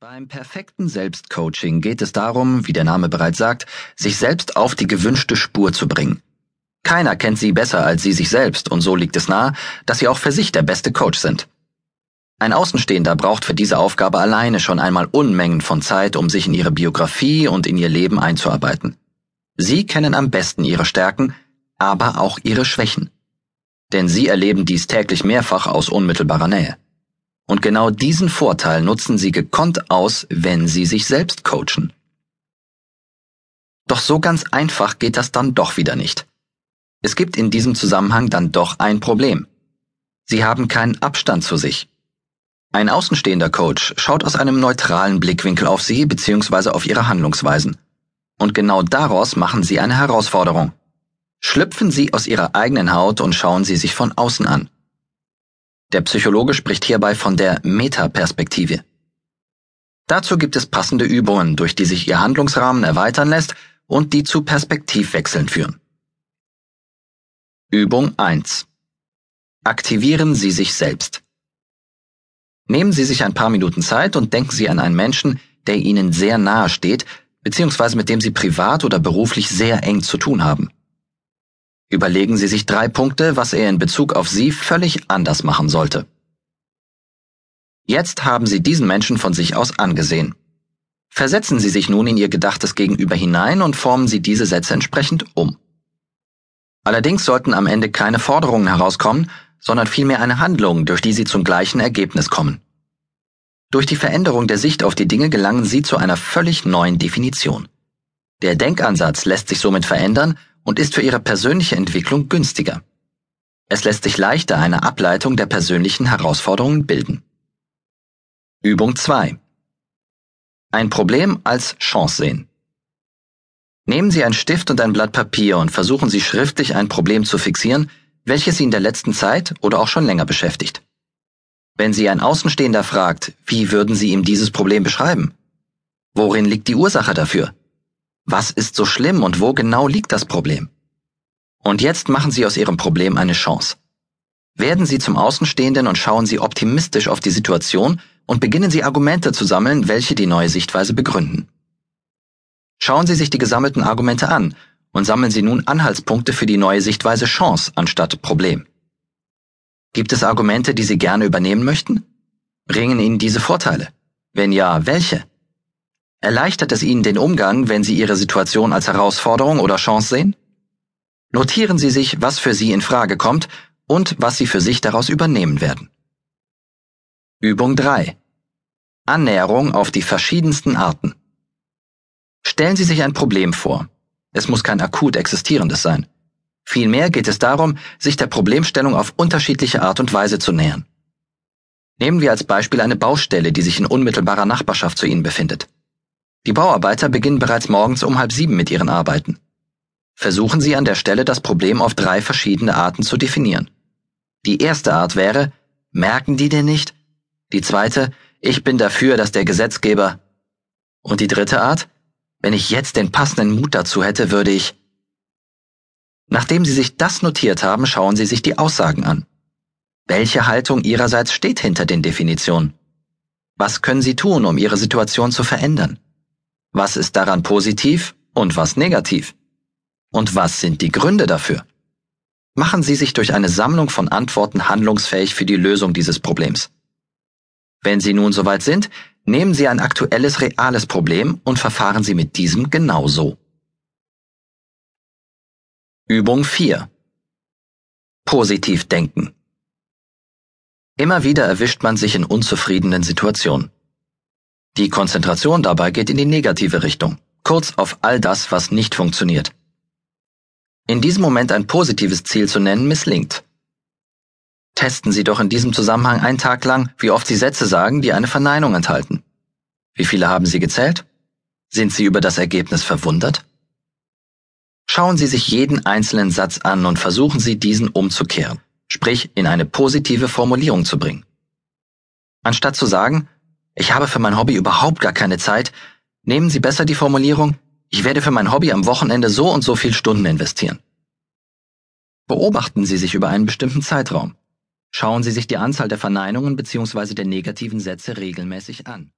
Beim perfekten Selbstcoaching geht es darum, wie der Name bereits sagt, sich selbst auf die gewünschte Spur zu bringen. Keiner kennt sie besser als sie sich selbst, und so liegt es nahe, dass sie auch für sich der beste Coach sind. Ein Außenstehender braucht für diese Aufgabe alleine schon einmal Unmengen von Zeit, um sich in ihre Biografie und in ihr Leben einzuarbeiten. Sie kennen am besten ihre Stärken, aber auch ihre Schwächen. Denn sie erleben dies täglich mehrfach aus unmittelbarer Nähe. Und genau diesen Vorteil nutzen sie gekonnt aus, wenn sie sich selbst coachen. Doch so ganz einfach geht das dann doch wieder nicht. Es gibt in diesem Zusammenhang dann doch ein Problem. Sie haben keinen Abstand zu sich. Ein außenstehender Coach schaut aus einem neutralen Blickwinkel auf Sie bzw. auf Ihre Handlungsweisen. Und genau daraus machen Sie eine Herausforderung. Schlüpfen Sie aus Ihrer eigenen Haut und schauen Sie sich von außen an. Der Psychologe spricht hierbei von der Metaperspektive. Dazu gibt es passende Übungen, durch die sich Ihr Handlungsrahmen erweitern lässt und die zu Perspektivwechseln führen. Übung 1. Aktivieren Sie sich selbst. Nehmen Sie sich ein paar Minuten Zeit und denken Sie an einen Menschen, der Ihnen sehr nahe steht, beziehungsweise mit dem Sie privat oder beruflich sehr eng zu tun haben. Überlegen Sie sich drei Punkte, was er in Bezug auf Sie völlig anders machen sollte. Jetzt haben Sie diesen Menschen von sich aus angesehen. Versetzen Sie sich nun in Ihr gedachtes Gegenüber hinein und formen Sie diese Sätze entsprechend um. Allerdings sollten am Ende keine Forderungen herauskommen, sondern vielmehr eine Handlung, durch die Sie zum gleichen Ergebnis kommen. Durch die Veränderung der Sicht auf die Dinge gelangen Sie zu einer völlig neuen Definition. Der Denkansatz lässt sich somit verändern und ist für ihre persönliche Entwicklung günstiger. Es lässt sich leichter eine Ableitung der persönlichen Herausforderungen bilden. Übung 2. Ein Problem als Chance sehen. Nehmen Sie einen Stift und ein Blatt Papier und versuchen Sie schriftlich ein Problem zu fixieren, welches Sie in der letzten Zeit oder auch schon länger beschäftigt. Wenn Sie ein Außenstehender fragt, wie würden Sie ihm dieses Problem beschreiben? Worin liegt die Ursache dafür? Was ist so schlimm und wo genau liegt das Problem? Und jetzt machen Sie aus Ihrem Problem eine Chance. Werden Sie zum Außenstehenden und schauen Sie optimistisch auf die Situation und beginnen Sie Argumente zu sammeln, welche die neue Sichtweise begründen. Schauen Sie sich die gesammelten Argumente an und sammeln Sie nun Anhaltspunkte für die neue Sichtweise Chance anstatt Problem. Gibt es Argumente, die Sie gerne übernehmen möchten? Bringen Ihnen diese Vorteile? Wenn ja, welche? Erleichtert es Ihnen den Umgang, wenn Sie Ihre Situation als Herausforderung oder Chance sehen? Notieren Sie sich, was für Sie in Frage kommt und was Sie für sich daraus übernehmen werden. Übung 3. Annäherung auf die verschiedensten Arten. Stellen Sie sich ein Problem vor. Es muss kein akut existierendes sein. Vielmehr geht es darum, sich der Problemstellung auf unterschiedliche Art und Weise zu nähern. Nehmen wir als Beispiel eine Baustelle, die sich in unmittelbarer Nachbarschaft zu Ihnen befindet. Die Bauarbeiter beginnen bereits morgens um halb sieben mit ihren Arbeiten. Versuchen Sie an der Stelle das Problem auf drei verschiedene Arten zu definieren. Die erste Art wäre, merken die denn nicht? Die zweite, ich bin dafür, dass der Gesetzgeber. Und die dritte Art, wenn ich jetzt den passenden Mut dazu hätte, würde ich. Nachdem Sie sich das notiert haben, schauen Sie sich die Aussagen an. Welche Haltung Ihrerseits steht hinter den Definitionen? Was können Sie tun, um Ihre Situation zu verändern? Was ist daran positiv und was negativ? Und was sind die Gründe dafür? Machen Sie sich durch eine Sammlung von Antworten handlungsfähig für die Lösung dieses Problems. Wenn Sie nun soweit sind, nehmen Sie ein aktuelles, reales Problem und verfahren Sie mit diesem genauso. Übung 4. Positiv denken. Immer wieder erwischt man sich in unzufriedenen Situationen. Die Konzentration dabei geht in die negative Richtung, kurz auf all das, was nicht funktioniert. In diesem Moment ein positives Ziel zu nennen, misslingt. Testen Sie doch in diesem Zusammenhang einen Tag lang, wie oft Sie Sätze sagen, die eine Verneinung enthalten. Wie viele haben Sie gezählt? Sind Sie über das Ergebnis verwundert? Schauen Sie sich jeden einzelnen Satz an und versuchen Sie, diesen umzukehren, sprich in eine positive Formulierung zu bringen. Anstatt zu sagen, ich habe für mein Hobby überhaupt gar keine Zeit, nehmen Sie besser die Formulierung, ich werde für mein Hobby am Wochenende so und so viel Stunden investieren. Beobachten Sie sich über einen bestimmten Zeitraum. Schauen Sie sich die Anzahl der Verneinungen bzw. der negativen Sätze regelmäßig an.